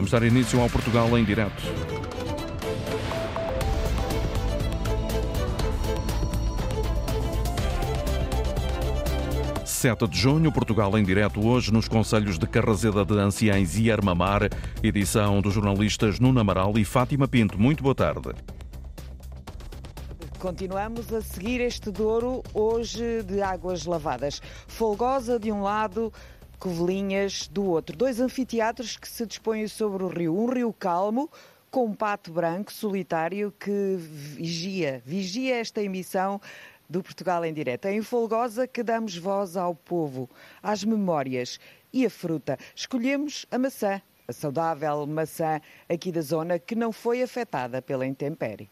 Vamos dar início ao Portugal em direto. 7 de junho, Portugal em direto hoje nos Conselhos de Carrazeda de Anciães e Armamar, edição dos jornalistas Nuno Amaral e Fátima Pinto. Muito boa tarde. Continuamos a seguir este Douro hoje de águas lavadas. Folgosa de um lado, Covelinhas do outro. Dois anfiteatros que se dispõem sobre o rio. Um rio calmo, com um pato branco solitário que vigia, vigia esta emissão do Portugal em Direto. É em Folgosa que damos voz ao povo, às memórias e a fruta. Escolhemos a maçã, a saudável maçã aqui da zona que não foi afetada pela intempérie.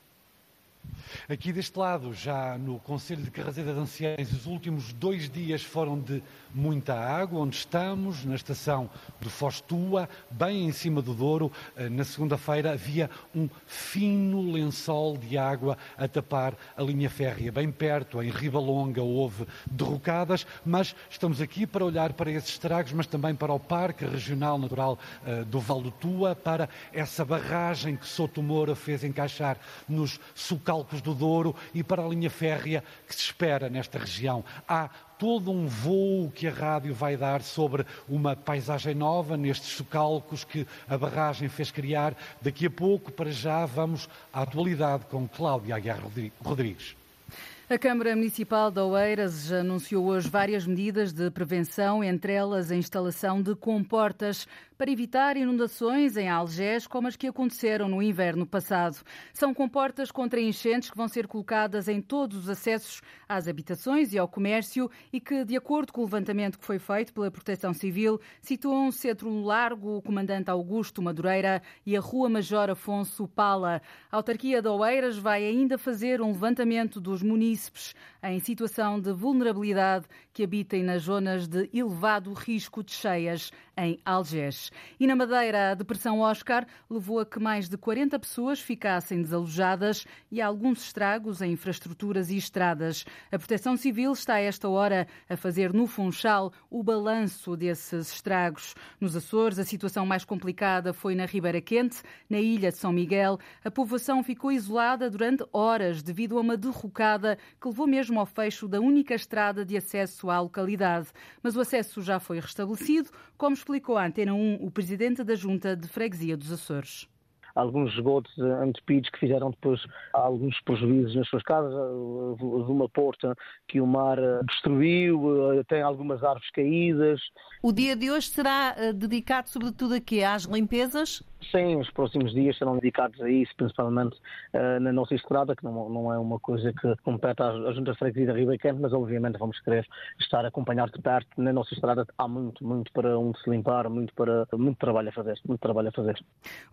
Aqui deste lado, já no Conselho de Carrazeira de Anciães, os últimos dois dias foram de muita água, onde estamos, na estação do Fostua, bem em cima do Douro. Eh, na segunda-feira havia um fino lençol de água a tapar a linha férrea. Bem perto, em Ribalonga, houve derrocadas, mas estamos aqui para olhar para esses estragos, mas também para o Parque Regional Natural eh, do Val do Tua, para essa barragem que Soto Moura fez encaixar nos socalcos do Douro e para a linha férrea que se espera nesta região. Há todo um voo que a rádio vai dar sobre uma paisagem nova nestes socalcos que a barragem fez criar. Daqui a pouco, para já, vamos à atualidade com Cláudia Aguiar Rodrigues. A Câmara Municipal de Oeiras anunciou hoje várias medidas de prevenção, entre elas a instalação de comportas para evitar inundações em Algés, como as que aconteceram no inverno passado. São comportas contra enchentes que vão ser colocadas em todos os acessos às habitações e ao comércio e que, de acordo com o levantamento que foi feito pela Proteção Civil, situam-se entre o Largo Comandante Augusto Madureira e a Rua Major Afonso Pala. A autarquia de Oeiras vai ainda fazer um levantamento dos munícipes em situação de vulnerabilidade que habitem nas zonas de elevado risco de cheias em Algés. E na Madeira, a depressão Oscar levou a que mais de 40 pessoas ficassem desalojadas e alguns estragos em infraestruturas e estradas. A Proteção Civil está a esta hora a fazer no Funchal o balanço desses estragos. Nos Açores, a situação mais complicada foi na Ribeira Quente, na ilha de São Miguel. A povoação ficou isolada durante horas devido a uma derrocada que levou mesmo ao fecho da única estrada de acesso à localidade. Mas o acesso já foi restabelecido, como explicou à Antena 1 o presidente da Junta de Freguesia dos Açores alguns esgotos entupidos que fizeram depois alguns prejuízos nas suas casas, uma porta que o mar destruiu, tem algumas árvores caídas. O dia de hoje será eh, dedicado sobretudo a quê? Às limpezas? Sim, os próximos dias serão dedicados a isso, principalmente uh, na nossa estrada, que não, não, é uma coisa que compete à, à Junta de Freguesia da Quente, mas obviamente vamos querer estar acompanhados de perto. Na nossa estrada há muito, muito para onde se limpar, muito, para, muito trabalho a fazer, muito trabalho a fazer.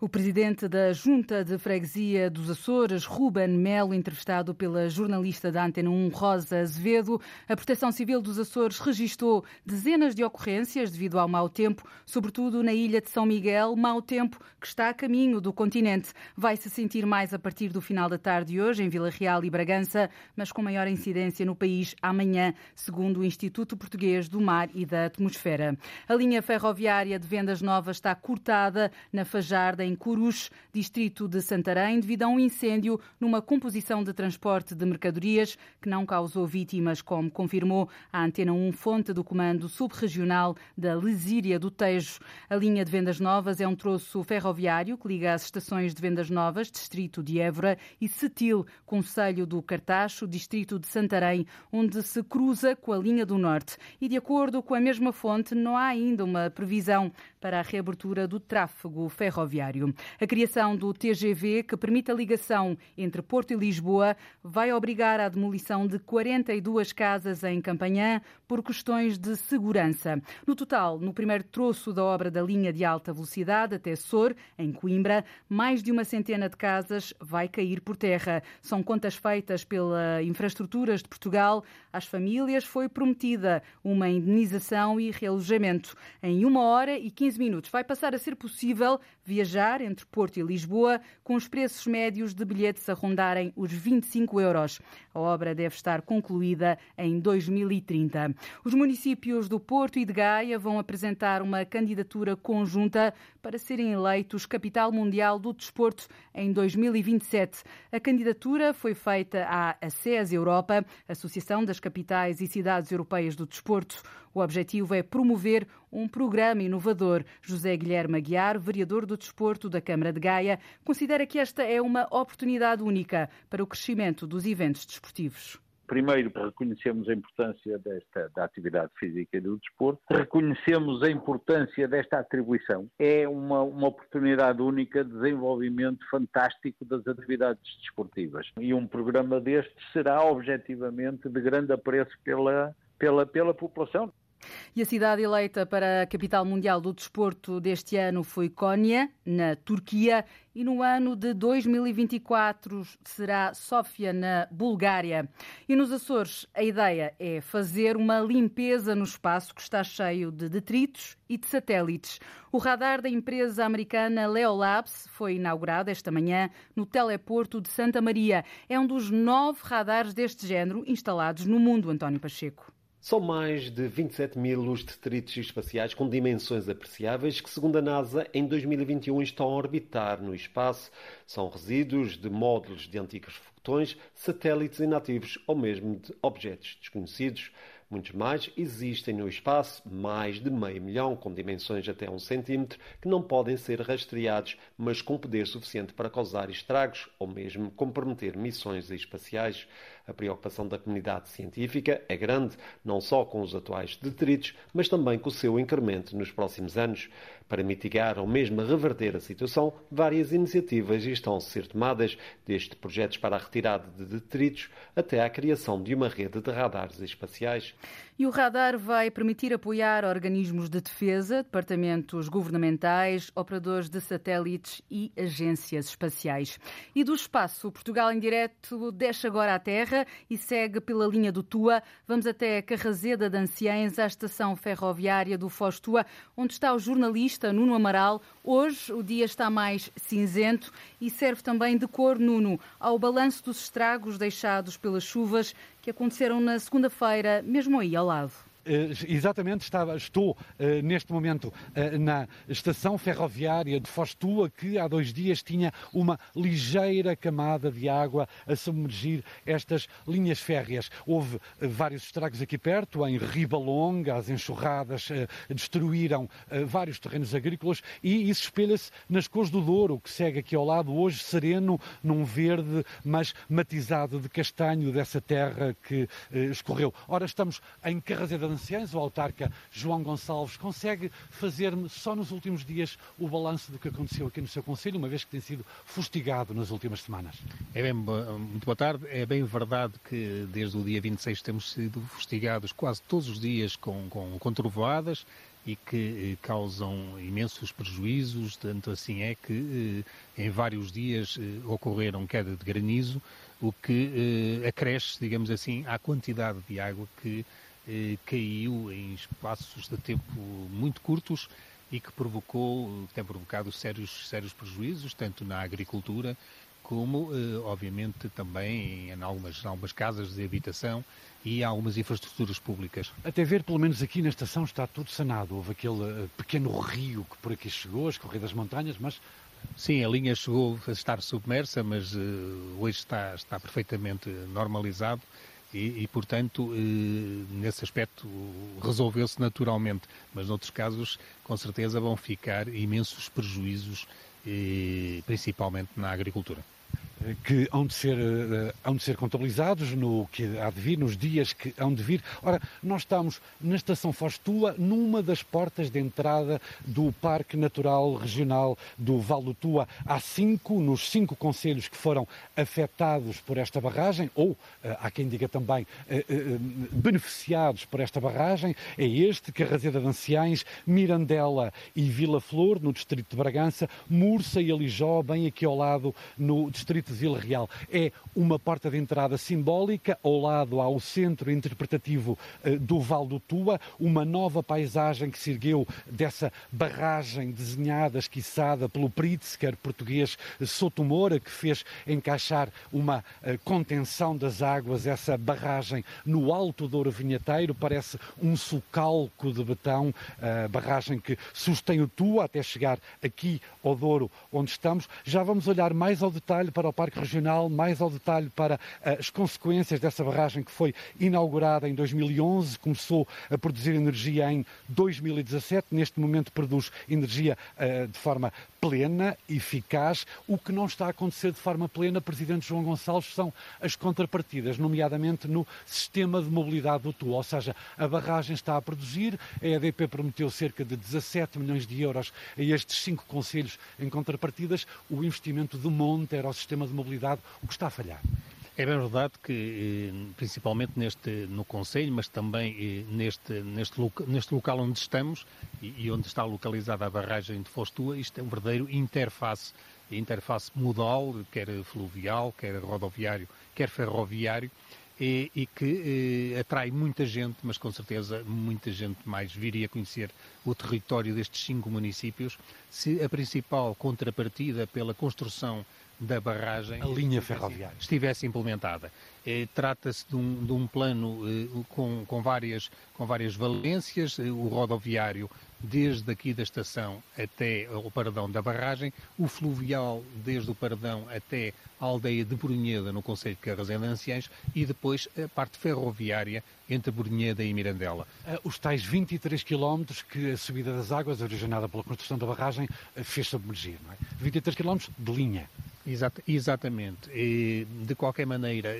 O presidente da Junta de Freguesia dos Açores, Ruben Melo, entrevistado pela jornalista da Antena 1, Rosa Azevedo. A Proteção Civil dos Açores registrou dezenas de ocorrências devido ao mau tempo, sobretudo na ilha de São Miguel, mau tempo que está a caminho do continente. Vai se sentir mais a partir do final da tarde de hoje em Vila Real e Bragança, mas com maior incidência no país amanhã, segundo o Instituto Português do Mar e da Atmosfera. A linha ferroviária de Vendas Novas está cortada na Fajarda, em Curus, distrito de Santarém, devido a um incêndio numa composição de transporte de mercadorias que não causou vítimas, como confirmou a Antena 1, fonte do Comando Subregional da Lesíria do Tejo. A linha de Vendas Novas é um troço ferroviário que liga as estações de Vendas Novas, distrito de Évora, e Setil, Conselho do Cartacho, distrito de Santarém, onde se cruza com a linha do Norte. E de acordo com a mesma fonte, não há ainda uma previsão para a reabertura do tráfego ferroviário. A criação do TGV, que permite a ligação entre Porto e Lisboa, vai obrigar à demolição de 42 casas em Campanhã por questões de segurança. No total, no primeiro troço da obra da linha de alta velocidade até Sor, em Coimbra, mais de uma centena de casas vai cair por terra. São contas feitas pela Infraestruturas de Portugal. Às famílias foi prometida uma indenização e realojamento. Em uma hora e 15 minutos vai passar a ser possível viajar entre Porto e Lisboa com os preços médios de bilhetes a rondarem os 25 euros. A obra deve estar concluída em 2030. Os municípios do Porto e de Gaia vão apresentar uma candidatura conjunta para serem eleitos capital mundial do desporto em 2027. A candidatura foi feita à ACES Europa, Associação das Capitais e Cidades Europeias do Desporto. O objetivo é promover um programa inovador. José Guilherme Aguiar, vereador do Desporto da Câmara de Gaia, considera que esta é uma oportunidade única para o crescimento dos eventos desportivos. Primeiro, reconhecemos a importância desta da atividade física e do desporto, reconhecemos a importância desta atribuição. É uma, uma oportunidade única de desenvolvimento fantástico das atividades desportivas. E um programa deste será objetivamente de grande apreço pela, pela, pela população. E a cidade eleita para a capital mundial do desporto deste ano foi Konya, na Turquia, e no ano de 2024 será Sófia, na Bulgária. E nos Açores, a ideia é fazer uma limpeza no espaço que está cheio de detritos e de satélites. O radar da empresa americana Leolabs foi inaugurado esta manhã no teleporto de Santa Maria. É um dos nove radares deste género instalados no mundo, António Pacheco. São mais de 27 mil os detritos espaciais com dimensões apreciáveis que, segundo a NASA, em 2021 estão a orbitar no espaço. São resíduos de módulos de antigos foguetões, satélites inativos ou mesmo de objetos desconhecidos. Muitos mais existem no espaço, mais de meio milhão, com dimensões até um centímetro, que não podem ser rastreados, mas com poder suficiente para causar estragos ou mesmo comprometer missões espaciais. A preocupação da comunidade científica é grande, não só com os atuais detritos, mas também com o seu incremento nos próximos anos. Para mitigar ou mesmo reverter a situação, várias iniciativas estão a ser tomadas, desde projetos para a retirada de detritos até à criação de uma rede de radares espaciais. E o radar vai permitir apoiar organismos de defesa, departamentos governamentais, operadores de satélites e agências espaciais. E do espaço, Portugal em direto deixa agora a Terra e segue pela linha do Tua. Vamos até Carrazeda de Anciães, à estação ferroviária do Foz Tua, onde está o jornalista Nuno Amaral. Hoje o dia está mais cinzento e serve também de cor, Nuno, ao balanço dos estragos deixados pelas chuvas que aconteceram na segunda-feira, mesmo aí ao lado. Eh, exatamente, estava, estou uh, neste momento uh, na estação ferroviária de Fostua, que há dois dias tinha uma ligeira camada de água a submergir estas linhas férreas. Houve vários estragos aqui perto, em Ribalonga, as enxurradas destruíram vários terrenos agrícolas e isso espelha-se nas cores do Douro, que segue aqui ao lado, hoje sereno, num verde, mas matizado de castanho dessa terra que escorreu. Ora, estamos em Carrazeda anciães, o autarca João Gonçalves, consegue fazer-me só nos últimos dias o balanço do que aconteceu aqui no seu Conselho, uma vez que tem sido fustigado nas últimas semanas? É bem, muito boa tarde. É bem verdade que desde o dia 26 temos sido fustigados quase todos os dias com, com, com trovoadas e que eh, causam imensos prejuízos, tanto assim é que eh, em vários dias eh, ocorreram queda de granizo, o que acresce, digamos assim, à quantidade de água que eh, caiu em espaços de tempo muito curtos e que provocou, tem provocado sérios, sérios prejuízos, tanto na agricultura como, eh, obviamente, também em algumas, algumas casas de habitação e algumas infraestruturas públicas. Até ver, pelo menos aqui na estação, está tudo sanado. Houve aquele pequeno rio que por aqui chegou, as corridas montanhas, mas... Sim, a linha chegou a estar submersa, mas uh, hoje está, está perfeitamente normalizado e, e portanto, eh, nesse aspecto resolveu-se naturalmente, mas noutros casos, com certeza, vão ficar imensos prejuízos, eh, principalmente na agricultura que hão de ser, uh, hão de ser contabilizados no que há de vir, nos dias que hão de vir. Ora, nós estamos na Estação Fostua, numa das portas de entrada do Parque Natural Regional do Val do Tua. Há cinco, nos cinco conselhos que foram afetados por esta barragem, ou, uh, há quem diga também, uh, beneficiados por esta barragem, é este, Carrazeda de Anciães, Mirandela e Vila Flor, no distrito de Bragança, Mursa e Alijó, bem aqui ao lado, no distrito de Vila Real. É uma porta de entrada simbólica, ao lado há o centro interpretativo uh, do Val do Tua, uma nova paisagem que se ergueu dessa barragem desenhada, esquiçada pelo Pritzker português Sotomora, que fez encaixar uma uh, contenção das águas, essa barragem no alto Douro Vinheteiro, parece um sulcalco de betão, a barragem que sustém o Tua até chegar aqui ao Douro, onde estamos. Já vamos olhar mais ao detalhe para o Parque Regional, mais ao detalhe para eh, as consequências dessa barragem que foi inaugurada em 2011, começou a produzir energia em 2017, neste momento produz energia uh, de forma plena, eficaz. O que não está a acontecer de forma plena, Presidente João Gonçalves, são as contrapartidas, nomeadamente no sistema de mobilidade do TUA, ou seja, a barragem está a produzir, a EDP prometeu cerca de 17 milhões de euros a estes cinco conselhos em contrapartidas, o investimento de monte era o sistema de mobilidade, o que está a falhar. É bem verdade que, eh, principalmente neste, no Conselho, mas também eh, neste, neste, neste local onde estamos e onde está localizada a barragem de Fostua, isto é um verdadeiro interface, interface modal, quer fluvial, quer rodoviário, quer ferroviário, e, e que eh, atrai muita gente, mas com certeza muita gente mais viria conhecer o território destes cinco municípios, se a principal contrapartida pela construção da barragem a linha ferroviária estivesse implementada. Eh, Trata-se de, um, de um, plano eh, com, com, várias, com várias valências, eh, o rodoviário desde aqui da estação até o paradão da barragem, o fluvial desde o paradão até a aldeia de Brunheda, no Conselho de Carrasenda Anciães, e depois a parte ferroviária entre Brunheda e Mirandela. Eh, os tais 23 quilómetros que a subida das águas, originada pela construção da barragem, fez submergir, não é? 23 quilómetros de linha. Exata, exatamente. E, de qualquer maneira,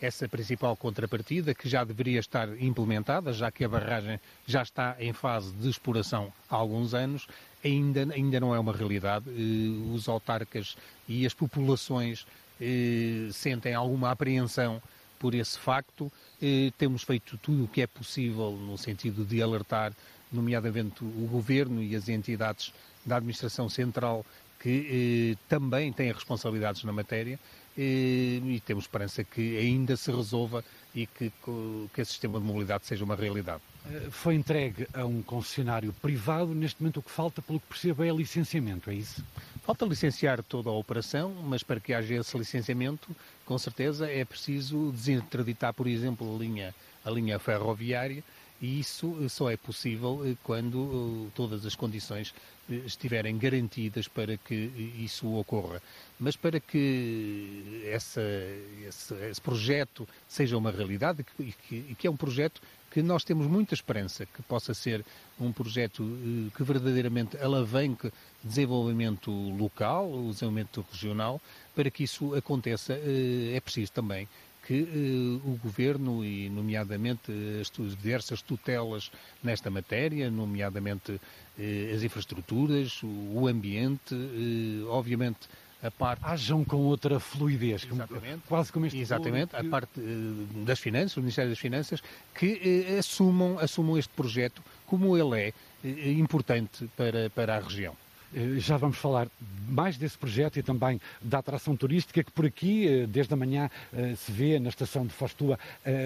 essa principal contrapartida, que já deveria estar implementada, já que a barragem já está em fase de exploração há alguns anos, ainda, ainda não é uma realidade. Os autarcas e as populações sentem alguma apreensão por esse facto. Temos feito tudo o que é possível no sentido de alertar, nomeadamente o governo e as entidades da administração central que eh, também têm responsabilidades na matéria e, e, temos esperança que ainda se resolva e que, que esse sistema de mobilidade seja uma realidade. Eh, foi entregue a um concessionário privado, neste momento o que falta, pelo que percebo, é licenciamento, é isso? Falta licenciar toda a operação, mas para que haja esse licenciamento, com certeza é preciso desinterditar, por exemplo, a linha, a linha ferroviária, e isso só é possível eh, quando todas as condições estiverem garantidas para que isso ocorra. Mas para que essa, esse, esse, projeto seja uma realidade e que, que, é um projeto que nós temos muita esperança que possa ser um projeto eh, que verdadeiramente alavanque desenvolvimento local, o desenvolvimento regional, para que isso aconteça eh, é preciso também que uh, o Governo, e nomeadamente as, as diversas tutelas nesta matéria, nomeadamente uh, as infraestruturas, o, ambiente, uh, obviamente a parte... Hajam com outra fluidez, Exatamente. quase como este Exatamente, que... a parte das Finanças, o Ministério das Finanças, que assumam, assumam este projeto como ele é importante para, para a região. Eh, já vamos falar mais desse projeto e também da atração turística que por aqui, eh, desde a manhã, eh, se vê na estação de Fostua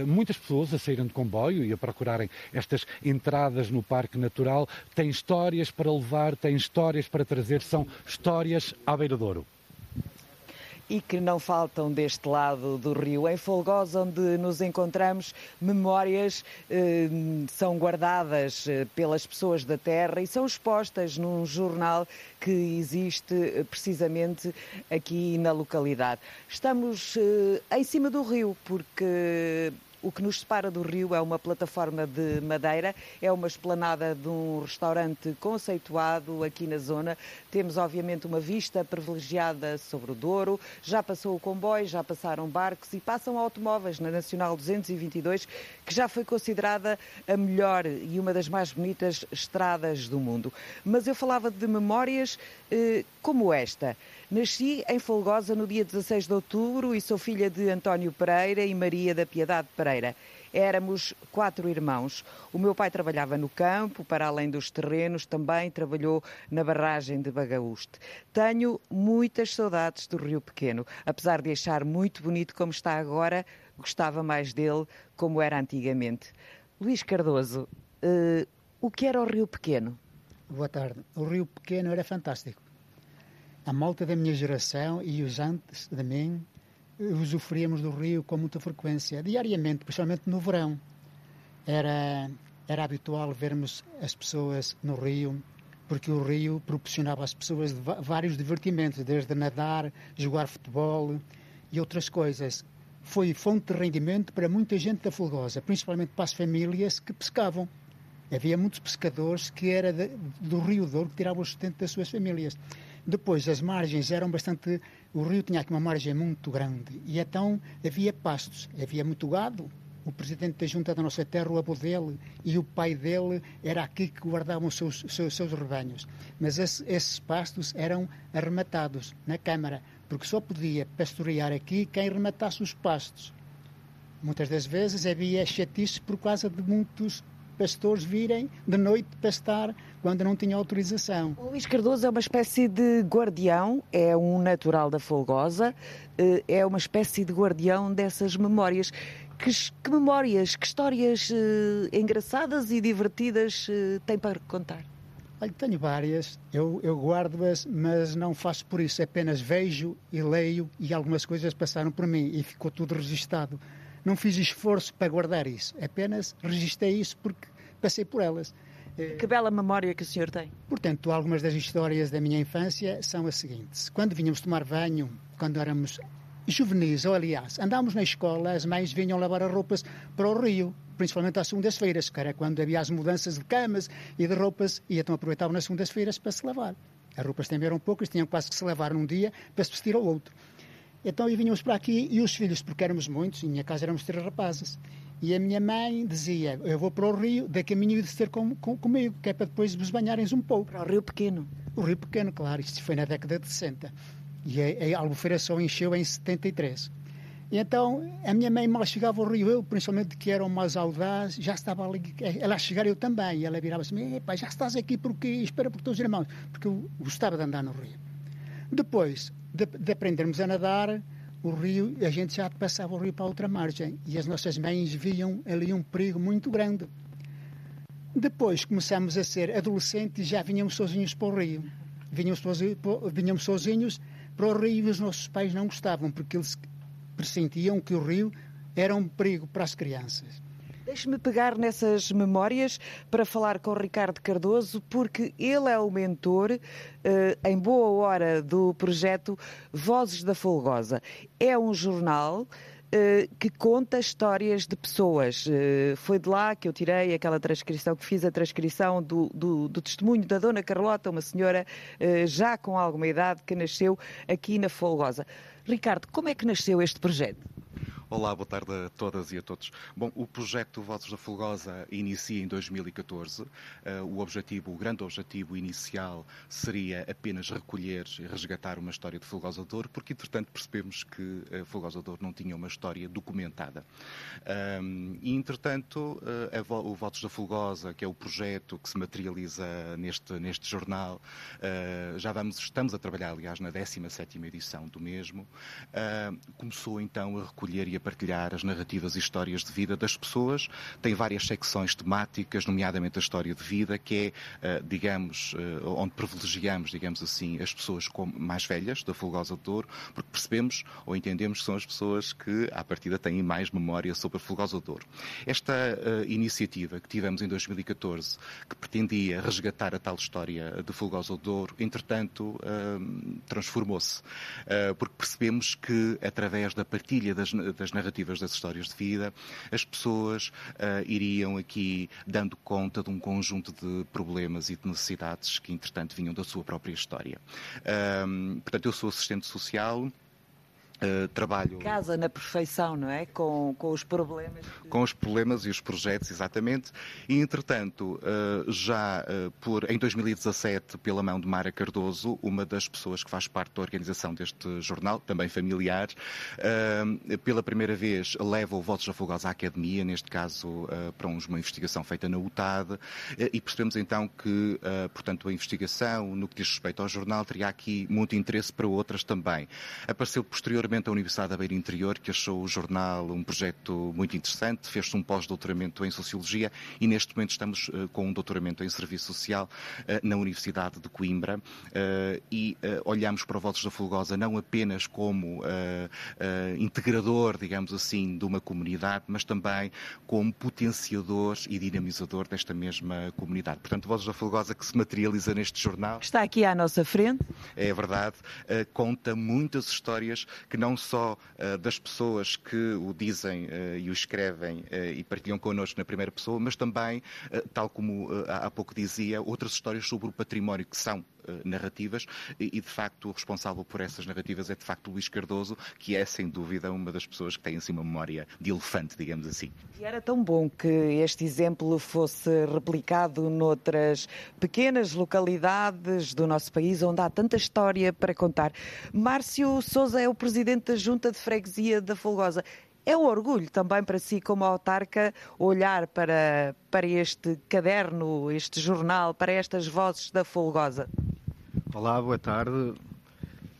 muitas pessoas a saírem de comboio e a procurarem estas entradas no Parque Natural. Tem histórias para levar, tem histórias para trazer, são histórias à beira-douro e que não faltam deste lado do rio. Em Folgosa, onde nos encontramos, memórias eh, são guardadas eh, pelas pessoas da terra e são expostas num jornal que existe eh, precisamente aqui na localidade. Estamos eh, em cima do rio, porque o que nos separa do rio é uma plataforma de madeira, é uma esplanada de um restaurante conceituado aqui na zona. Temos, obviamente, uma vista privilegiada sobre o Douro. Já passou o comboio, já passaram barcos e passam automóveis na Nacional 222, que já foi considerada a melhor e uma das mais bonitas estradas do mundo. Mas eu falava de memórias eh, como esta. Nasci em Folgosa no dia 16 de outubro e sou filha de António Pereira e Maria da Piedade Pereira. Éramos quatro irmãos. O meu pai trabalhava no campo, para além dos terrenos, também trabalhou na barragem de Bagaúste. Tenho muitas saudades do Rio Pequeno. Apesar de achar muito bonito como está agora, gostava mais dele como era antigamente. Luís Cardoso, uh, o que era o Rio Pequeno? Boa tarde. O Rio Pequeno era fantástico. A malta da minha geração e os antes de mim usufruíamos do rio com muita frequência, diariamente, principalmente no verão. Era, era habitual vermos as pessoas no rio, porque o rio proporcionava às pessoas vários divertimentos, desde nadar, jogar futebol e outras coisas. Foi fonte de rendimento para muita gente da Fulgosa, principalmente para as famílias que pescavam. Havia muitos pescadores que era de, do Rio Douro que tiravam o sustento das suas famílias. Depois, as margens eram bastante. O rio tinha aqui uma margem muito grande e então havia pastos, havia muito gado. O presidente da junta da nossa terra, o avô dele e o pai dele, era aqui que guardavam os seus, seus, seus rebanhos. Mas esse, esses pastos eram arrematados na Câmara, porque só podia pastorear aqui quem rematasse os pastos. Muitas das vezes havia chatice por causa de muitos pastores virem de noite pastar quando não tinha autorização. O Luís Cardoso é uma espécie de guardião, é um natural da Folgosa, eh, é uma espécie de guardião dessas memórias. Que, que memórias, que histórias uh, engraçadas e divertidas uh, tem para contar? Olha, tenho várias, eu, eu guardo-as, mas não faço por isso, apenas vejo e leio e algumas coisas passaram por mim e ficou tudo registado. Não fiz esforço para guardar isso, apenas registrei isso porque passei por elas. Que bela memória que o senhor tem. Portanto, algumas das histórias da minha infância são as seguintes. Quando vinhamos tomar banho, quando éramos juvenis, ou aliás, andámos na escola, as mães vinham lavar as roupas para o rio, principalmente às segundas-feiras, que era quando havia as mudanças de camas e de roupas, e então aproveitavam nas segundas-feiras para se lavar. As roupas também eram poucas, tinham quase que se lavar num dia para se vestir ao outro. Então, e vinhamos para aqui, e os filhos, porque éramos muitos, em minha casa éramos três rapazes, e a minha mãe dizia: Eu vou para o rio, da caminho de ter com, com, comigo, que é para depois vos banharem um pouco. Para o Rio Pequeno. O Rio Pequeno, claro, isto foi na década de 60. E a, a Albufeira só encheu em 73. E então a minha mãe mal chegava ao rio, eu, principalmente que eram mais audazes, já estava ali, ela a chegar eu também. E ela virava assim: já estás aqui porque espera por teus irmãos, porque eu gostava de andar no rio. Depois de, de aprendermos a nadar, o rio, a gente já passava o rio para outra margem e as nossas mães viam ali um perigo muito grande. Depois começamos a ser adolescentes e já vinhamos sozinhos para o rio. Vinhamos, vinhamos sozinhos para o rio e os nossos pais não gostavam porque eles pressentiam que o rio era um perigo para as crianças. Deixe-me pegar nessas memórias para falar com o Ricardo Cardoso, porque ele é o mentor, eh, em boa hora, do projeto Vozes da Folgosa. É um jornal Uh, que conta histórias de pessoas. Uh, foi de lá que eu tirei aquela transcrição, que fiz a transcrição do, do, do testemunho da Dona Carlota, uma senhora já com alguma idade que nasceu aqui na Folgosa. Ricardo, como é que nasceu este projeto? Olá, boa tarde a todas e a todos. Bom, o projeto Vozes da Fulgosa inicia em 2014. Uh, o objetivo, o grande objetivo inicial seria apenas recolher e resgatar uma história de Fulgosa Douro, porque entretanto percebemos que uh, Fulgosa Douro não tinha uma história documentada. Um, e entretanto, uh, o Votos da Fulgosa, que é o projeto que se materializa neste, neste jornal, já vamos, estamos a trabalhar, aliás, na 17ª edição do mesmo, começou então a recolher e a partilhar as narrativas e histórias de vida das pessoas. Tem várias secções temáticas, nomeadamente a história de vida, que é, uh, digamos, uh, onde privilegiamos, digamos assim, as pessoas mais velhas da Fulgosa de Douro, porque percebemos ou entendemos que são as pessoas que, à partida, têm mais memória sobre a Fulgosa de Douro. Esta uh, iniciativa que tivemos em 2014, que pretendia resgatar a tal história de Fulgosa de Douro, entretanto, transformou-se, porque percebemos que, através da partilha das, das das narrativas das histórias de vida, as pessoas uh, iriam aqui dando conta de um conjunto de problemas e de necessidades que, entretanto, vinham da sua própria história. portanto, eu sou assistente social. Uh, trabalho. Casa na perfeição, não é? Com, com os problemas. Com os problemas e os projetos, exatamente. E, entretanto, uh, já uh, por, em 2017, pela mão de Mara Cardoso, uma das pessoas que faz parte da organização deste jornal, também familiar, pela primeira vez leva o Votos Afogados à Academia, neste caso para uma investigação feita na UTAD, e percebemos então que, portanto, a investigação, no que diz respeito ao jornal, teria aqui muito interesse para outras também. Apareceu posteriormente posteriormente a Universidade da Beira Interior, que achou o jornal um projeto muito interessante, fez-se um pós-doutoramento em Sociologia e neste momento estamos uh, com um doutoramento em Serviço Social uh, na Universidade de Coimbra uh, e olhamos para o Votos da Fulgosa não apenas como integrador, digamos assim, de uma comunidade, mas também como potenciador e dinamizador desta mesma comunidade. Portanto, o Votos da Fulgosa que se materializa neste jornal. Está aqui à nossa frente. É verdade, conta muitas histórias que não só uh, das pessoas que o dizem uh, e o escrevem uh, e partilham connosco na primeira pessoa, mas também, tal como há pouco dizia, outras histórias sobre o património que são narrativas e, de facto, o responsável por essas narrativas é, de facto, Luís Cardoso, que é, sem dúvida, uma das pessoas que tem, assim, uma memória de elefante, digamos assim. E era tão bom que este exemplo fosse replicado noutras pequenas localidades do nosso país, onde há tanta história para contar. Márcio Souza é o presidente da Junta de Freguesia da Folgosa. É um orgulho também para si, como autarca, olhar para, para este caderno, este jornal, para estas vozes da Folgosa? Olá, boa tarde.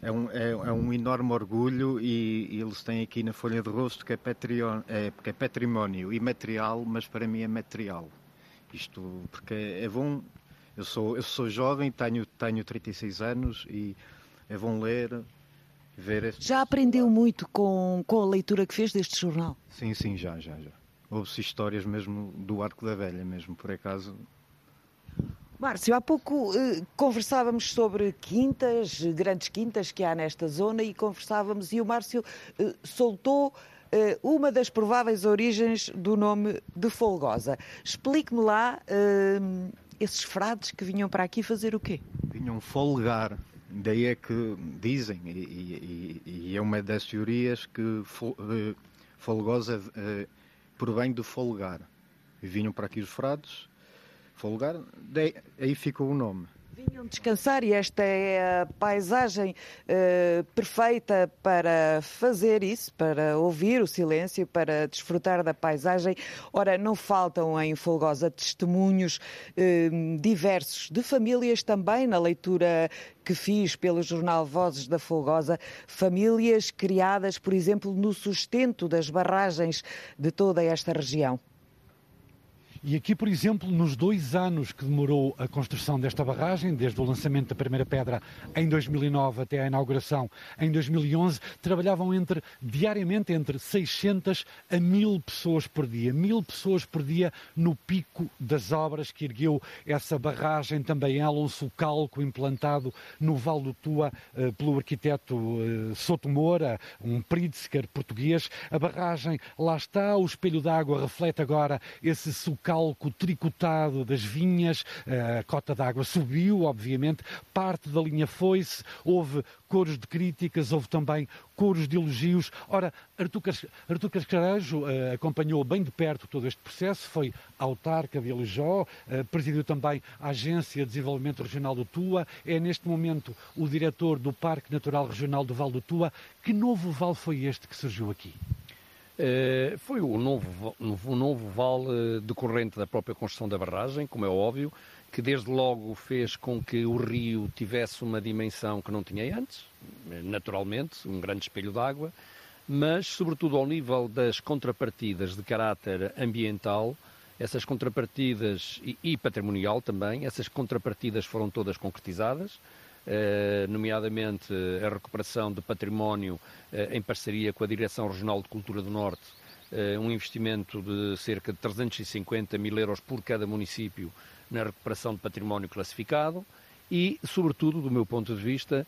É um, é, é um enorme orgulho e, e, eles têm aqui na folha de rosto que é, patrio, é, que é património imaterial, mas para mim é material. Isto porque é, bom. Eu sou, eu sou jovem, tenho, tenho 36 anos e é bom ler, ver. Já aprendeu muito com, com a leitura que fez deste jornal? Sim, sim, já, já, já. Houve-se histórias mesmo do Arco da Velha, mesmo, por acaso Márcio, há pouco eh, conversávamos sobre quintas, grandes quintas que há nesta zona e conversávamos e o Márcio eh, soltou eh, uma das prováveis origens do nome de Folgosa. Explique-me lá eh, esses frades que vinham para aqui fazer o quê? Vinham folgar. Daí é que dizem, e, e, e é uma das teorias que eh, Folgosa eh, provém de folgar. Vinham para aqui os frades folgar, daí, aí ficou o nome. Vinham descansar e esta é a paisagem uh, perfeita para fazer isso, para ouvir o silêncio, para desfrutar da paisagem. Ora, não faltam em Folgosa testemunhos uh, diversos de famílias também na leitura que fiz pelo jornal Vozes da Folgosa, famílias criadas, por exemplo, no sustento das barragens de toda esta região. E aqui, por exemplo, nos dois anos que demorou a construção desta barragem, desde o lançamento da primeira pedra em 2009 até a inauguração em 2011, trabalhavam entre, diariamente entre 600 a 1000 pessoas por dia. Mil pessoas por dia no pico das obras que ergueu essa barragem, também ela, um sulcalco implantado no Val do Tua eh, pelo arquiteto eh, Soto Moura, um Pritzker português. A barragem lá está, o espelho d'água reflete agora esse sulcalco calco tricotado das vinhas, a cota d'água subiu, obviamente, parte da linha foi-se, houve coros de críticas, houve também coros de elogios. Ora, Artur, Cascarejo uh, acompanhou bem de perto todo este processo, foi autarca de Alijó, uh, presidiu também a Agência de Desenvolvimento Regional do Tua, é neste momento o diretor do Parque Natural Regional do Val do Tua. Que novo vale foi este que surgiu aqui? Eh, foi o novo, o novo vale decorrente da própria construção da barragem, como é óbvio, que desde logo fez com que o rio tivesse uma dimensão que não tinha antes, naturalmente, um grande espelho d'água, mas, sobretudo, ao nível das contrapartidas de caráter ambiental, essas contrapartidas e patrimonial também, essas contrapartidas foram todas concretizadas. Eh, nomeadamente a recuperação de património eh, em parceria com a Direção Regional de Cultura do Norte, eh, um investimento de cerca de 350 mil euros por cada município na recuperação de património classificado e, sobretudo, do meu ponto de vista,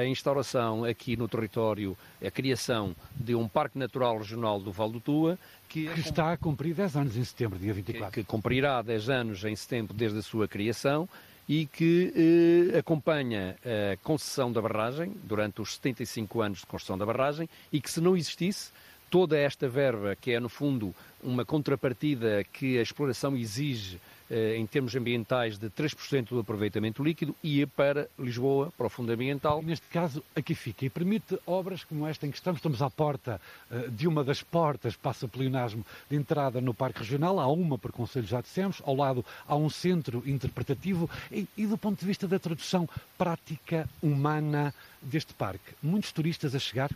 a instauração aqui no território, a criação de um Parque Natural Regional do Val do Tua, que, que está a cumprir 10 anos em setembro, dia 24. Que, que cumprirá 10 anos em setembro desde a sua criação e que eh, acompanha a concessão da barragem durante os 75 anos de construção da barragem e que se não existisse toda esta verba, que é no fundo uma contrapartida que a exploração exige em termos ambientais de 3% do aproveitamento líquido, ia para Lisboa, para o Fundo Ambiental. Neste caso, aqui fica e permite obras como esta em que estamos. Estamos à porta uh, de uma das portas, passa pleonasmo, de entrada no Parque Regional. Há uma, por Conselho, já dissemos. Ao lado há um centro interpretativo. E, e do ponto de vista da tradução prática, humana deste parque, muitos turistas a chegar?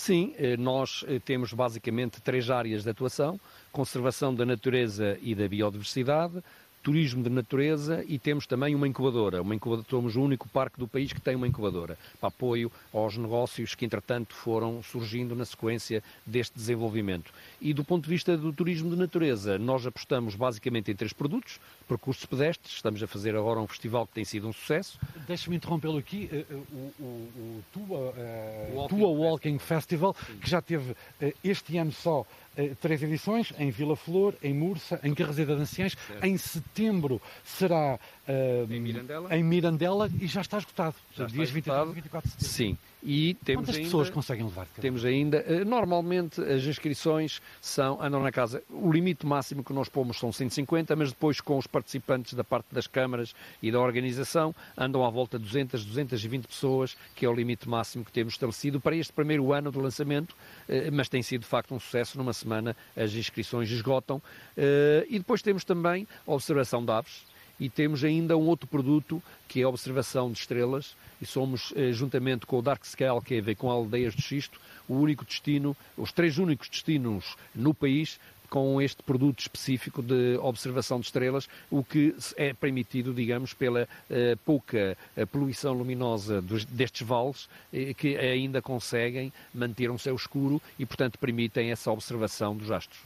Sim, eh, nós temos basicamente três áreas de atuação: conservação da natureza e da biodiversidade, turismo de natureza e temos também uma incubadora. Uma incubadora somos o único parque do país que tem uma incubadora para apoio aos negócios que, entretanto, foram surgindo na sequência deste desenvolvimento. E do ponto de vista do turismo de natureza, nós apostamos basicamente em três produtos. Percursos pedestres, estamos a fazer agora um festival que tem sido um sucesso. Deixa-me interrompê-lo aqui. Eh, eh, o, o, o Tua, uh, Walking, Tua Walking Festival, Festival que já teve este ano só eh, três edições, em Vila Flor, em Mursa, em Carraseda de Anciães. Certo. Em setembro será uh, em, Mirandela. em Mirandela e já está esgotado. Já dias está esgotado. 23 e 24 de setembro. Sim. E temos Quantas ainda, pessoas conseguem levar? Temos ainda, eh, normalmente as inscrições são, andam na casa, o limite máximo que nós pomos são 150, mas depois com os participantes da parte das câmaras e da organização andam à volta de 200, 220 pessoas, que é o limite máximo que temos estabelecido para este primeiro ano do lançamento, mas tem sido de facto um sucesso, numa semana as inscrições esgotam. Eh, e depois temos também a observação de aves e temos ainda um outro produto que é a observação de estrelas e somos, eh, juntamente com o Dark Scale, que é a ver com aldeias de xisto, o único destino, os três únicos destinos no país com este produto específico de observação de estrelas, o que é permitido, digamos, pela uh, pouca uh, poluição luminosa dos, destes vales, uh, que ainda conseguem manter um céu escuro e, portanto, permitem essa observação dos astros.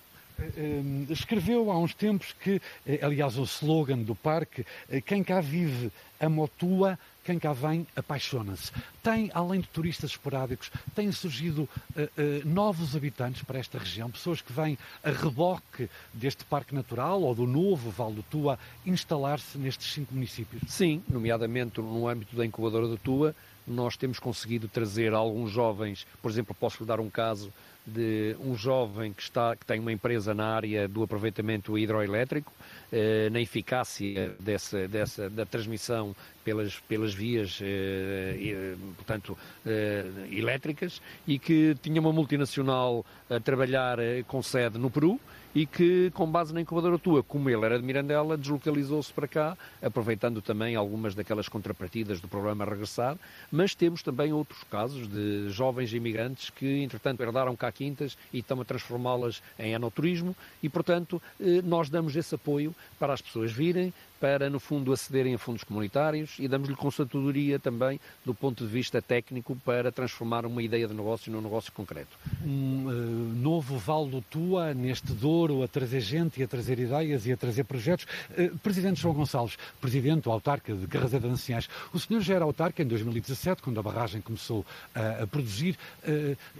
Escreveu há uns tempos que, aliás, o slogan do parque, quem cá vive a motua quem cá vem apaixona-se. Tem, além de turistas esporádicos, têm surgido uh, uh, novos habitantes para esta região, pessoas que vêm a reboque deste Parque Natural ou do novo Vale do Tua instalar-se nestes cinco municípios? Sim, nomeadamente no âmbito da incubadora do Tua, nós temos conseguido trazer alguns jovens, por exemplo, posso lhe dar um caso de um jovem que, está, que tem uma empresa na área do aproveitamento hidroelétrico, eh, na eficácia dessa, dessa, da transmissão pelas, pelas vias, eh, portanto, eh, elétricas, e que tinha uma multinacional a trabalhar com sede no Peru e que, com base na incubadora tua, como ele era de Mirandela, deslocalizou-se para cá, aproveitando também algumas daquelas contrapartidas do programa Regressar, mas temos também outros casos de jovens imigrantes que, entretanto, herdaram cá quintas e estão a transformá-las em enoturismo. E, portanto, eh, nós damos esse apoio para as pessoas virem, para, no fundo, acederem a fundos comunitários e damos-lhe consultoria também do ponto de vista técnico para transformar uma ideia de negócio num negócio concreto. Um uh, novo Val do Tua, neste Douro, a trazer gente e a trazer ideias e a trazer projetos. Uh, Presidente João Gonçalves, Presidente, autarca de Carraseda de Anciães, o senhor já era autarca em 2017, quando a barragem começou uh, a produzir.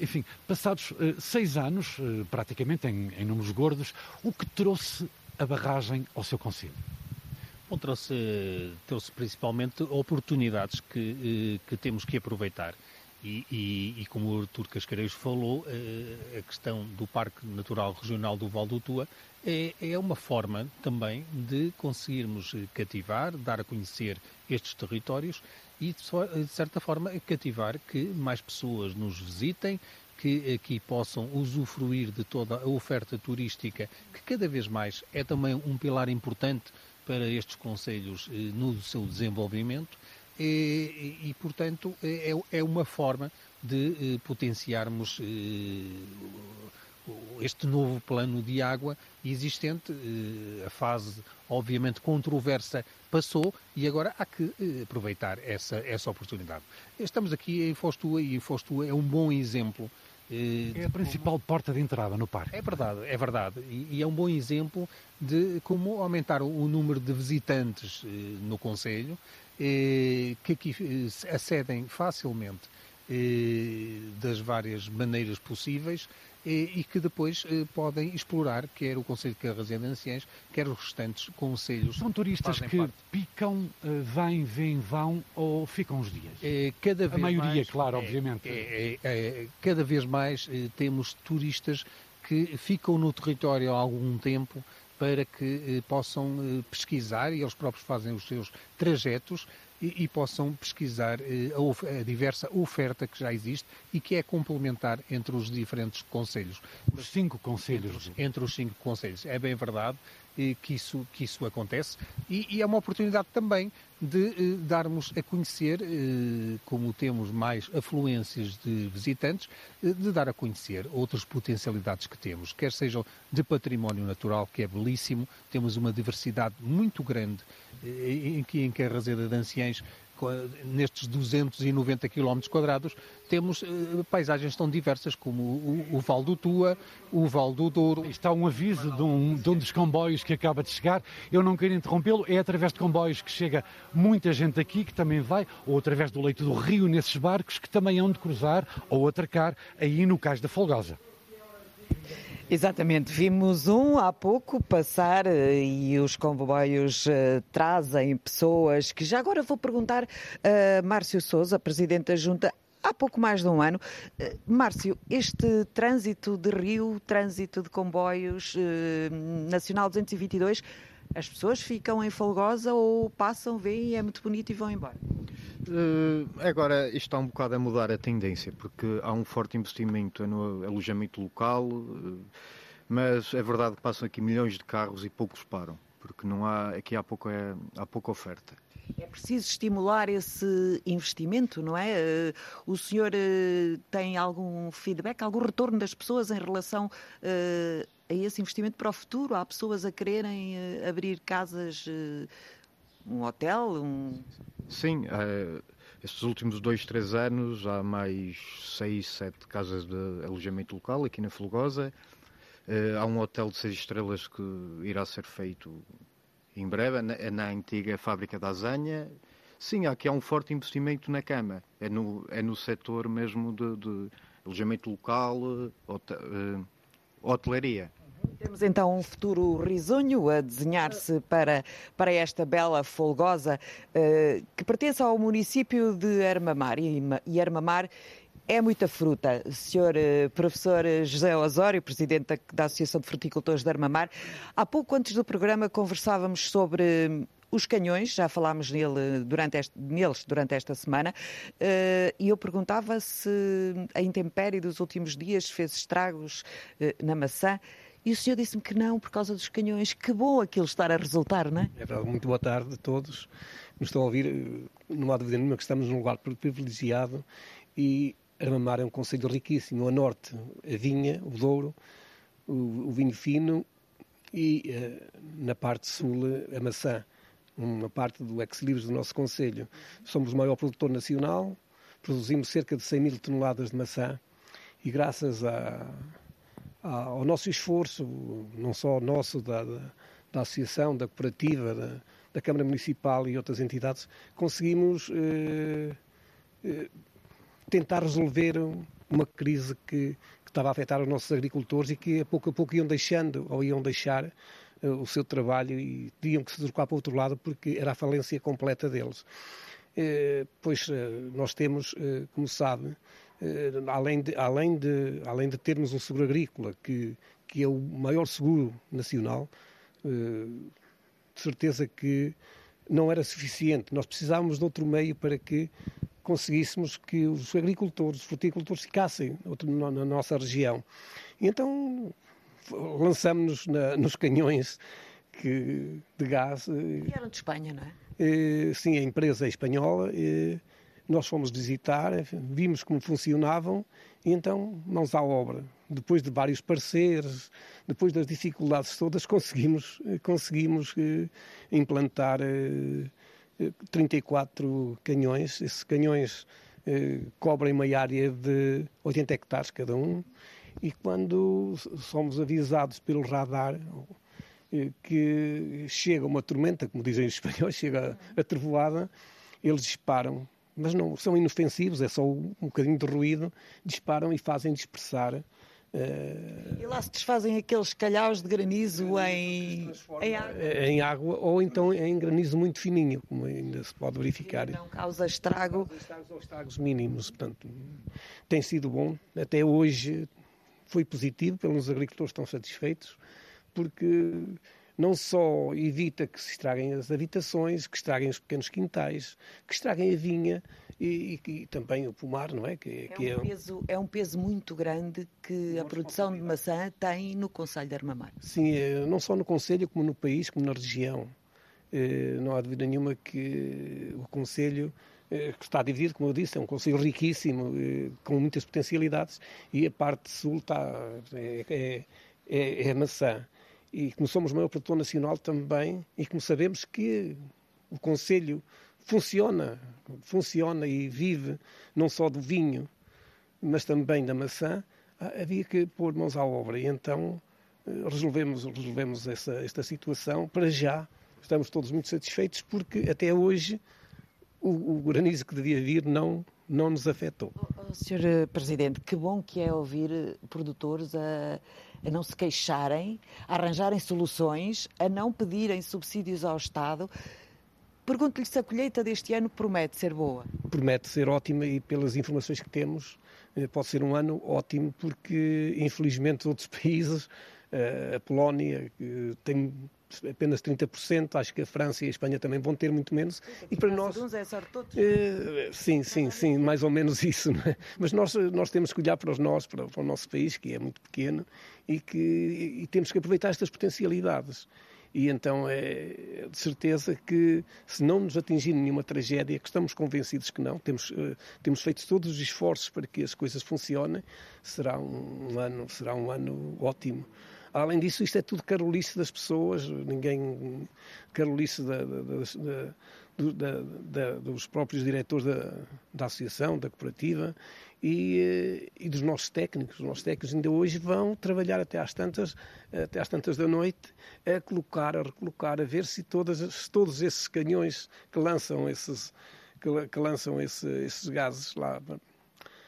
enfim, passados seis anos, praticamente em, em números gordos, o que trouxe a barragem ao seu Conselho? Trouxe principalmente oportunidades que, eh, que temos que aproveitar. E, e, e, como o Artur Cascareiros falou, eh, a questão do Parque Natural Regional do Val do Tua é, é, uma forma também de conseguirmos cativar, dar a conhecer estes territórios e, de certa forma, cativar que mais pessoas nos visitem, que aqui possam usufruir de toda a oferta turística, que cada vez mais é também um pilar importante para estes conselhos eh, no seu desenvolvimento e, e portanto, é, é, uma forma de eh, potenciarmos eh, este novo plano de água existente. A fase, obviamente, controversa passou e agora há que aproveitar essa, essa oportunidade. Estamos aqui em Fostua e Fostua é um bom exemplo é a principal porta de entrada no parque. É verdade, é verdade. E, e é um bom exemplo de como aumentar o, o número de visitantes eh, no Conselho, eh, que aqui eh, acedem facilmente eh, das várias maneiras possíveis e que depois podem explorar quer o Conselho de Carrasé de Anciães, quer os restantes conselhos. São turistas que parte. picam, vêm, vêm, vão ou ficam uns dias? É, cada vez A maioria, mais, claro, é, obviamente. É, é, cada vez mais temos turistas que ficam no território há algum tempo para que possam pesquisar e eles próprios fazem os seus trajetos e, e possam pesquisar eh, a, a, diversa oferta que já existe e que é complementar entre os diferentes conselhos. Os cinco conselhos. Entre os, entre os cinco conselhos. É bem verdade que, isso, que isso acontece. E, e é uma oportunidade também de eh, darmos a conhecer, eh, como temos mais afluências de visitantes, eh, de dar a conhecer outras potencialidades que temos, quer sejam de património natural, que é belíssimo, temos uma diversidade muito grande aqui em Carrazeda de Anciães, nestes 290 km quadrados, temos uh, paisagens tão diversas como o, o, o Val do Tua, o Val do Douro. Está um aviso de um, de um dos comboios que acaba de chegar. Eu não quero interrompê-lo. É através de comboios que chega muita gente aqui, que também vai, ou através do leito do rio, nesses barcos, que também hão de cruzar ou atracar aí no Cais da Folgosa. Exatamente, vimos um há pouco passar eh, e os comboios uh, trazem pessoas que já agora vou perguntar a uh, Márcio Souza, Presidente da Junta, há pouco mais de um ano. Uh, Márcio, este trânsito de rio, trânsito de comboios Nacional 222, as pessoas ficam em Folgosa ou passam, veem, é muito bonito e vão embora? Uh, agora está um bocado a mudar a tendência, porque há um forte investimento no alojamento local, uh, mas é verdade que passam aqui milhões de carros e poucos param, porque não há, aqui há, pouco, é, há pouca oferta. É preciso estimular esse investimento, não é? Uh, o senhor tem algum feedback, algum retorno das pessoas em relação a esse investimento para o futuro? Há pessoas a quererem abrir casas um hotel? Um... Sim, uh, estes últimos dois, três anos há mais seis, sete casas de alojamento local aqui na Fulgosa. Uh, há um hotel de seis estrelas que irá ser feito em breve, na, na antiga fábrica da Azanha. Sim, aqui há um forte investimento na cama. É no, é no setor mesmo de, de alojamento local, hotel, uh, hotelaria. Temos então um futuro risonho a desenhar-se para, para esta bela folgosa uh, que pertence ao município de Armamar. E, Armamar é muita fruta. Senhor uh, professor José Osório, presidente da, da, Associação de Fruticultores de Armamar, há pouco antes do programa conversávamos sobre os canhões, já falámos nele durante este, neles durante esta semana, uh, e eu perguntava se a intempérie dos últimos dias fez estragos na maçã. E o senhor disse-me que não, por causa dos canhões. Que bom aquilo estar a resultar, não é? É verdade. Muito boa tarde a todos. Nos estão a ouvir. Não há dúvida nenhuma que estamos num lugar privilegiado e Armamar é um conselho riquíssimo. A norte, a vinha, o Douro, o, o vinho fino e uh, na parte sul, a maçã. Uma parte do ex-libris do nosso conselho. Somos o maior produtor nacional, produzimos cerca de 100 mil toneladas de maçã e graças a ao nosso esforço, não só nosso, da, da, da associação, da cooperativa, da, da, Câmara Municipal e outras entidades, conseguimos eh, eh, tentar resolver uma crise que, que, estava a afetar os nossos agricultores e que a pouco a pouco iam deixando ou iam deixar eh, o seu trabalho e tinham que se deslocar para o outro lado porque era a falência completa deles. Eh, pois eh, nós temos, eh, como sabe, além de, além, de, além de termos um seguro agrícola, que, que é o maior seguro nacional, eh, de certeza que não era suficiente. Nós precisávamos de outro meio para que conseguíssemos que os agricultores, os fruticultores ficassem na nossa região. E então lançamos-nos nos canhões que, de gás. Vieram de Espanha, não é? Sim, a empresa é espanhola. Nós fomos visitar, vimos como funcionavam e então mãos à obra. Depois de vários parceiros, depois das dificuldades todas, conseguimos, conseguimos eh, implantar 34 eh, canhões. Esses canhões eh, cobrem uma área de 80 hectares cada um e quando somos avisados pelo radar que chega uma tormenta, como dizem os espanhóis, chega a trovoada, eles disparam mas não são inofensivos, é só um bocadinho de ruído, disparam e fazem dispersar Uh, e lá se desfazem aqueles calhaus de granizo em, em água? Em água ou então em granizo muito fininho, como ainda se pode verificar. E não causa estrago? Causa estragos ou estragos mínimos. Portanto, tem sido bom. Até hoje foi positivo, pelos agricultores estão satisfeitos, porque não só evita que se estraguem as habitações, que estraguem os pequenos quintais, que estraguem a vinha, e, e, e, também o pomar, não é? Que, é, que um é... Peso, é um peso muito grande que a produção de maçã tem no Conselho de Armamar. Sim, é, não só no Conselho, como no país, como na região. É, não há dúvida nenhuma que o Conselho que está dividido, como eu disse, é um Conselho riquíssimo, com muitas potencialidades, e a parte sul está, é, é, é maçã. E como somos maior produtor nacional também, e como sabemos que o Conselho funciona, funciona e vive não só do vinho, mas também da maçã, havia que pôr mãos à obra. E então eh, resolvemos, resolvemos essa, esta situação. Para já, estamos todos muito satisfeitos porque até hoje o, o granizo que devia vir não, não nos afetou. Oh, Sr. Eh, Presidente, que bom que é ouvir produtores a, a não se queixarem, a arranjarem soluções, a não pedirem subsídios ao Estado. Pergunto-lhe se a colheita deste ano promete ser boa. Promete ser ótima e pelas informações que temos, eh, pode ser um ano ótimo, porque infelizmente outros países, eh, a Polónia tem apenas 30%, acho que a França e a Espanha também vão ter muito menos. E para nós. É sorte todos. Uh, sim, sim, sim, mais ou menos isso. É? Mas nós, nós temos que olhar para os nós, para, para, o nosso país, que é muito pequeno, e, que, e temos que aproveitar estas potencialidades. E então é de certeza que, se não nos atingir nenhuma tragédia, que estamos convencidos que não, temos, uh, temos feito todos os esforços para que as coisas funcionem, será um ano, será um ano ótimo. Além disso, isto é tudo carolice das pessoas, ninguém. carolice da, da, da, dos próprios diretores da, da associação, da cooperativa e, eh, e, dos nossos técnicos. Os nossos técnicos ainda hoje vão trabalhar até às tantas, até às tantas da noite a colocar, a recolocar, a ver se, todas, se todos esses canhões que lançam esses, que, que lançam esse, esses gases lá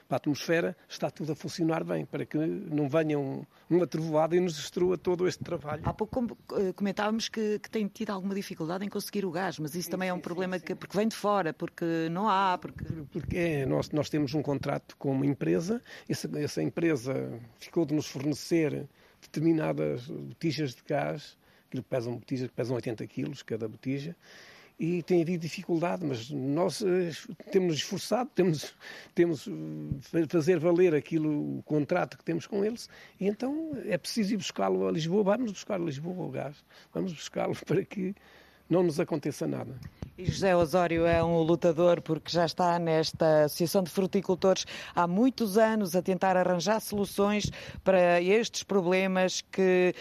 para a atmosfera, está tudo a funcionar bem, para que não venha um, uma trovoada e nos destrua todo este trabalho. Há pouco eh, comentávamos que, que tem tido alguma dificuldade em conseguir o gás, mas isso também é um problema que, porque vem de fora, porque não há. Porque, porque é, nós, nós temos um contrato com uma empresa, essa, essa empresa ficou de nos fornecer determinadas botijas de gás, que pesam botijas que pesam 80 quilos cada botija, e tem havido dificuldade, mas nós eh, temos esforçado, temos, temos eh, fazer valer aquilo, o contrato que temos com eles, e então é preciso ir buscá-lo a Lisboa, vamos buscar a Lisboa o gás, vamos buscá-lo para que não nos aconteça nada. E José Osório é um lutador porque já está nesta Associação de Fruticultores há muitos anos a tentar arranjar soluções para estes problemas que,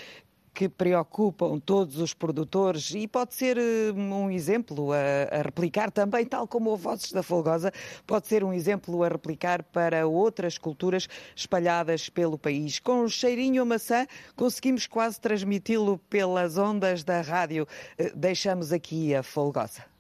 que preocupam todos os produtores e pode ser eh, um exemplo a, a, replicar também, tal como o Vozes da Folgosa, pode ser um exemplo a replicar para outras culturas espalhadas pelo país. Com o cheirinho a maçã, conseguimos quase transmiti-lo pelas ondas da rádio. Eh, deixamos aqui a Folgosa.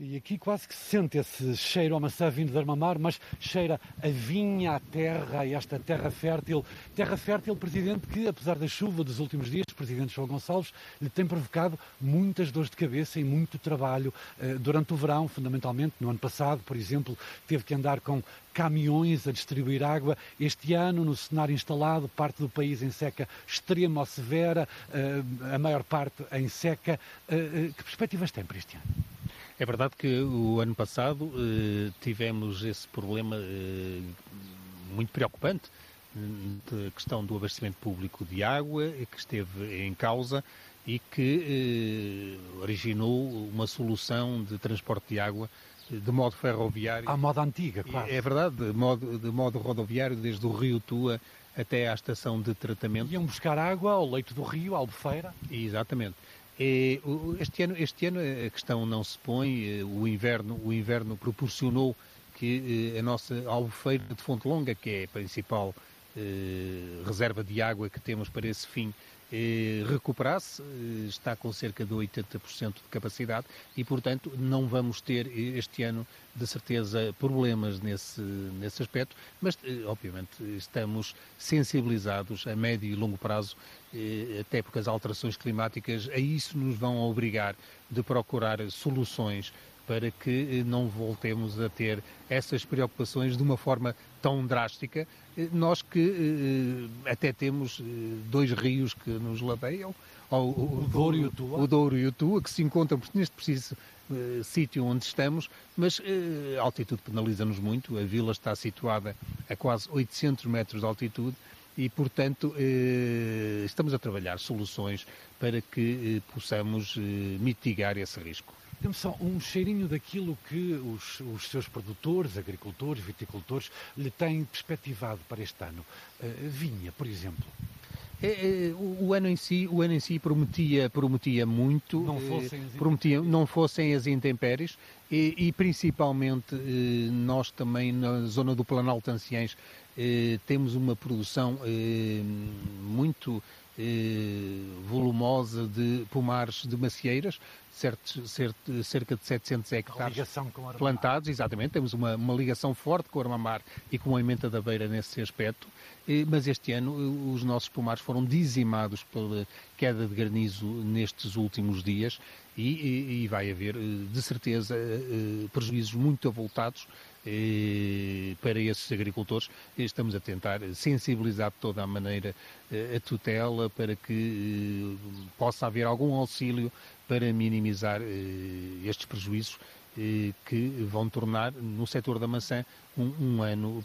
E aqui quase que se sente esse cheiro a maçã vindo de Armamar, mas cheira a vinha, a terra, a esta terra fértil. Terra fértil, Presidente, que apesar da chuva dos últimos dias, Presidente João Gonçalves lhe tem provocado muitas dores de cabeça e muito trabalho eh, durante o verão, fundamentalmente. No ano passado, por exemplo, teve que andar com caminhões a distribuir água. Este ano, no cenário instalado, parte do país em seca extrema ou severa, eh, a maior parte em seca. Eh, que perspectivas tem para este ano? É verdade que o ano passado eh, tivemos esse problema eh, muito preocupante da questão do abastecimento público de água que esteve em causa e que eh, originou uma solução de transporte de água de modo ferroviário. À moda antiga, claro. É verdade, de modo, de modo rodoviário, desde o Rio Tua até à estação de tratamento. Iam buscar água ao leito do rio, à Albufeira. Exatamente. É, este, ano, este ano a questão não se põe, eh, o inverno, o inverno proporcionou que eh, a nossa albufeira de Fonte Longa, que é a principal eh, reserva de água que temos para esse fim, recuperasse, eh, está com cerca de 80% de capacidade e, portanto, não vamos ter eh, este ano, de certeza, problemas nesse, nesse aspecto, mas, obviamente, estamos sensibilizados a médio e longo prazo, até porque as alterações climáticas a isso nos vão obrigar de procurar soluções para que não voltemos a ter essas preocupações de uma forma tão drástica. Nós que até temos dois rios que nos ladeiam, o, o, Douro e o Tua. O Douro e o Tua, que se encontram neste preciso uh, sítio onde estamos, mas uh, a altitude penaliza-nos muito. A vila está situada a quase 800 metros de altitude e, portanto, uh, estamos a trabalhar soluções para que possamos mitigar esse risco. Temos só um cheirinho daquilo que os, os, seus produtores, agricultores, viticultores, lhe têm perspectivado para este ano. Uh, vinha, por exemplo. É, é, o, ano em si, o ano em si prometia, prometia muito, não fossem as, prometia, não fossem as intempéries e, e principalmente eh, nós também na zona do Planalto Anciães eh, temos uma produção eh, muito volumosa de pomares de macieiras, certo, certo, cerca de 700 hectares plantados, exatamente, temos uma, uma, ligação forte com o Armamar e com a Ementa da Beira nesse aspecto, mas este ano os nossos pomares foram dizimados pela queda de granizo nestes últimos dias e, e, e vai haver, de certeza, eh, prejuízos muito avultados para esses agricultores. Estamos a tentar sensibilizar de toda a maneira eh, a tutela para que eh, possa haver algum auxílio para minimizar estes prejuízos que vão tornar no setor da maçã um, um ano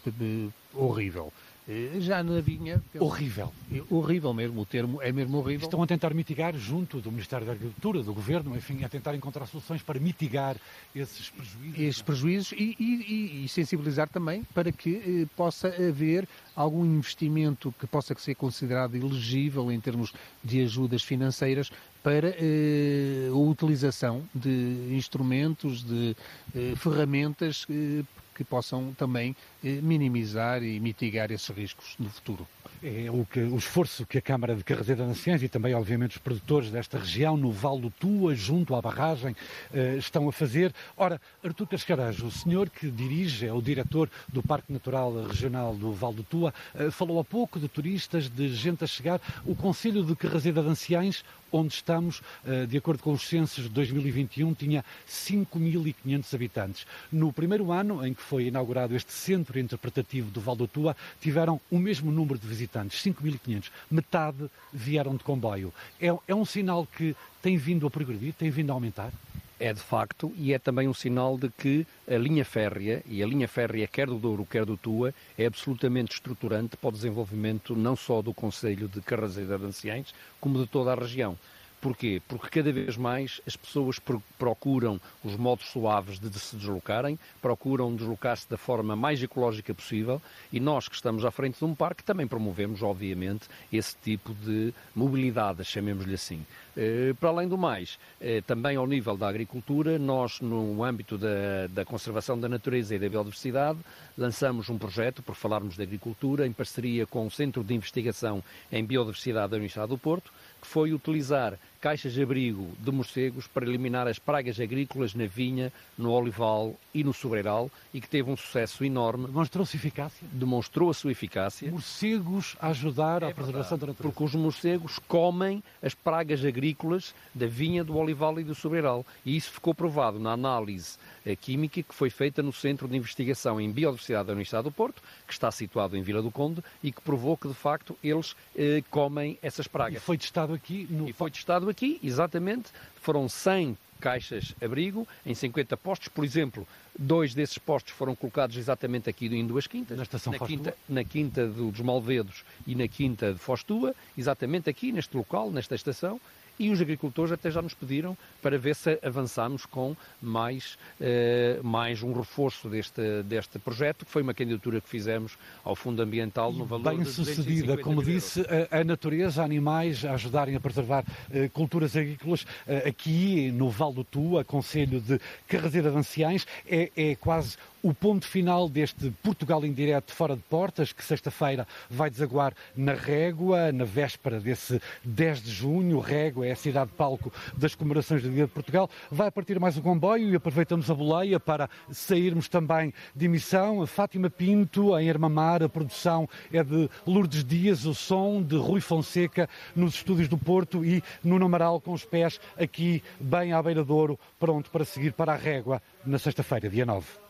horrível. Eh, já na vinha. Horrível. Horrível mesmo, o termo é mesmo horrível. Estão a tentar mitigar, junto do Ministério da Agricultura, do Governo, enfim, a tentar encontrar soluções para mitigar esses prejuízos. Esses prejuízos e, e, e sensibilizar também para que eh, possa haver algum investimento que possa ser considerado elegível em termos de ajudas financeiras para eh, a utilização de instrumentos, de eh, ferramentas eh, que possam também eh, minimizar e mitigar esses riscos no futuro. É o, que, o esforço que a Câmara de Carrazeira Nações e também, obviamente, os produtores desta região, no Val do Tua, junto à barragem, eh, estão a fazer. Ora, Artur Cascarajo, o senhor que dirige, é o diretor do Parque Natural Regional do Val do Tua, eh, falou há pouco de turistas, de gente a chegar. O Conselho de Carrazeira de Anciães, onde estamos, eh, de acordo com os censos de 2021, tinha 5.500 habitantes. No primeiro ano em que foi inaugurado este centro interpretativo do Val do Tua, tiveram o mesmo número de visitantes, 5.500. Metade vieram de comboio. É, é um sinal que tem vindo a progredir, tem vindo a aumentar? É de facto, e é também um sinal de que a linha férrea, e a linha férrea quer do Douro, quer do Tua, é absolutamente estruturante para o desenvolvimento não só do Conselho de Carrazeira de Anciães, como de toda a região. Porquê? Porque cada vez mais as pessoas procuram os modos suaves de se deslocarem, procuram deslocar-se da forma mais ecológica possível e nós que estamos à frente de um parque também promovemos, obviamente, esse tipo de mobilidade, chamemos-lhe assim. Eh, para além do mais, eh, também ao nível da agricultura, nós, no âmbito da, da conservação da natureza e da biodiversidade, lançamos um projeto, por falarmos de agricultura, em parceria com o Centro de Investigação em Biodiversidade da Universidade do Porto, que foi utilizar caixas de abrigo de morcegos para eliminar as pragas agrícolas na vinha, no olival e no sobreiral e que teve um sucesso enorme. Demonstrou-se eficácia? Demonstrou a sua eficácia. Morcegos a ajudar é à preservação da natureza. Porque os morcegos comem as pragas agrícolas da vinha, do olival e do sobreiral. E isso ficou provado na análise eh, química que foi feita no Centro de Investigação em Biodiversidade da Universidade do Porto, que está situado em Vila do Conde e que provou que, de facto, eles eh, comem essas pragas. E foi testado aqui no... E foi testado aqui, exatamente. Foram 100 caixas abrigo em 50 postos. Por exemplo, dois desses postos foram colocados exatamente aqui em duas quintas. Na estação na quinta, na quinta dos Malvedos e na quinta de Fostua, exatamente aqui neste local, nesta estação, e os agricultores até já nos pediram para ver se avançamos com mais, uh, mais um reforço deste, deste projeto, que foi uma candidatura que fizemos ao Fundo Ambiental no valor Bem sucedida, como disse, a, a, natureza, animais a ajudarem a preservar uh, culturas agrícolas. Uh, aqui no Val do Tua, Conselho de Carrazeira de Anciães, é, é quase o ponto final deste Portugal em direto fora de portas, que sexta-feira vai desaguar na Régua, na véspera desse 10 de junho. Régua é a cidade palco das comemorações do Dia de Portugal. Vai partir mais um comboio e aproveitamos a boleia para sairmos também de emissão. Fátima Pinto, em Armamar, a produção é de Lourdes Dias, o som de Rui Fonseca nos estúdios do Porto e no Amaral com os pés aqui bem à beira Douro, pronto para seguir para a Régua na sexta-feira, dia 9.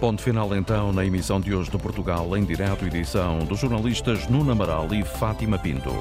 Ponto final então na emissão de hoje do Portugal em direto, edição dos jornalistas Nuno Amaral e Fátima Pinto.